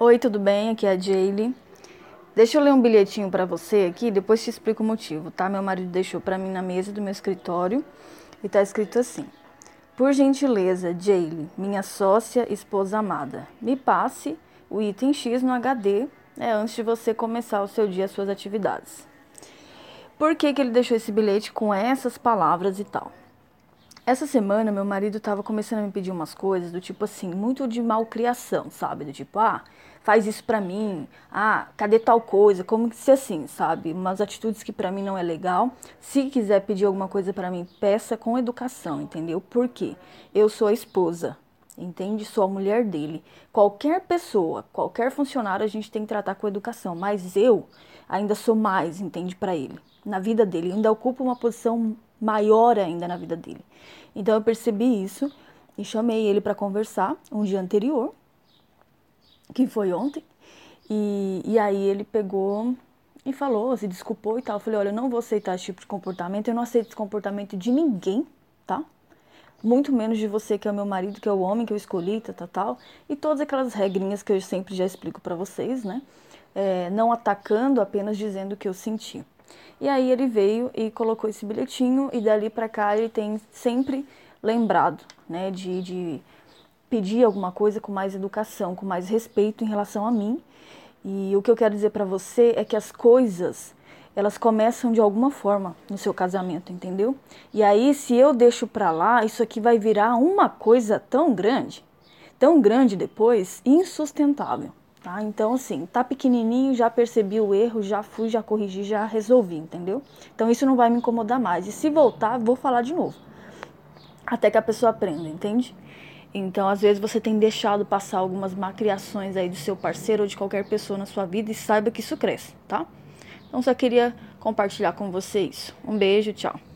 Oi, tudo bem? Aqui é a Jaylee. Deixa eu ler um bilhetinho para você aqui, depois te explico o motivo, tá? Meu marido deixou para mim na mesa do meu escritório e tá escrito assim: Por gentileza, Jaylee, minha sócia, esposa amada, me passe o item X no HD né, antes de você começar o seu dia, as suas atividades. Por que, que ele deixou esse bilhete com essas palavras e tal? Essa semana, meu marido estava começando a me pedir umas coisas do tipo assim, muito de malcriação, sabe? Do tipo, ah, faz isso pra mim, ah, cadê tal coisa? Como que se assim, sabe? Umas atitudes que pra mim não é legal. Se quiser pedir alguma coisa pra mim, peça com educação, entendeu? Por quê? Eu sou a esposa, entende? Sou a mulher dele. Qualquer pessoa, qualquer funcionário, a gente tem que tratar com educação, mas eu ainda sou mais, entende? Para ele, na vida dele, ainda ocupo uma posição maior ainda na vida dele. Então eu percebi isso e chamei ele para conversar um dia anterior, que foi ontem, e, e aí ele pegou e falou, se desculpou e tal. Eu falei, olha, eu não vou aceitar esse tipo de comportamento, eu não aceito esse comportamento de ninguém, tá? Muito menos de você, que é o meu marido, que é o homem que eu escolhi, tal, tal, tal. E todas aquelas regrinhas que eu sempre já explico para vocês, né? É, não atacando, apenas dizendo o que eu senti. E aí ele veio e colocou esse bilhetinho e dali para cá ele tem sempre lembrado, né, de, de pedir alguma coisa com mais educação, com mais respeito em relação a mim. E o que eu quero dizer para você é que as coisas elas começam de alguma forma no seu casamento, entendeu? E aí, se eu deixo para lá, isso aqui vai virar uma coisa tão grande, tão grande depois, insustentável. Tá? Então, assim, tá pequenininho, já percebi o erro, já fui, já corrigi, já resolvi, entendeu? Então, isso não vai me incomodar mais. E se voltar, vou falar de novo. Até que a pessoa aprenda, entende? Então, às vezes, você tem deixado passar algumas macriações aí do seu parceiro ou de qualquer pessoa na sua vida e saiba que isso cresce, tá? Então, só queria compartilhar com você isso. Um beijo, tchau.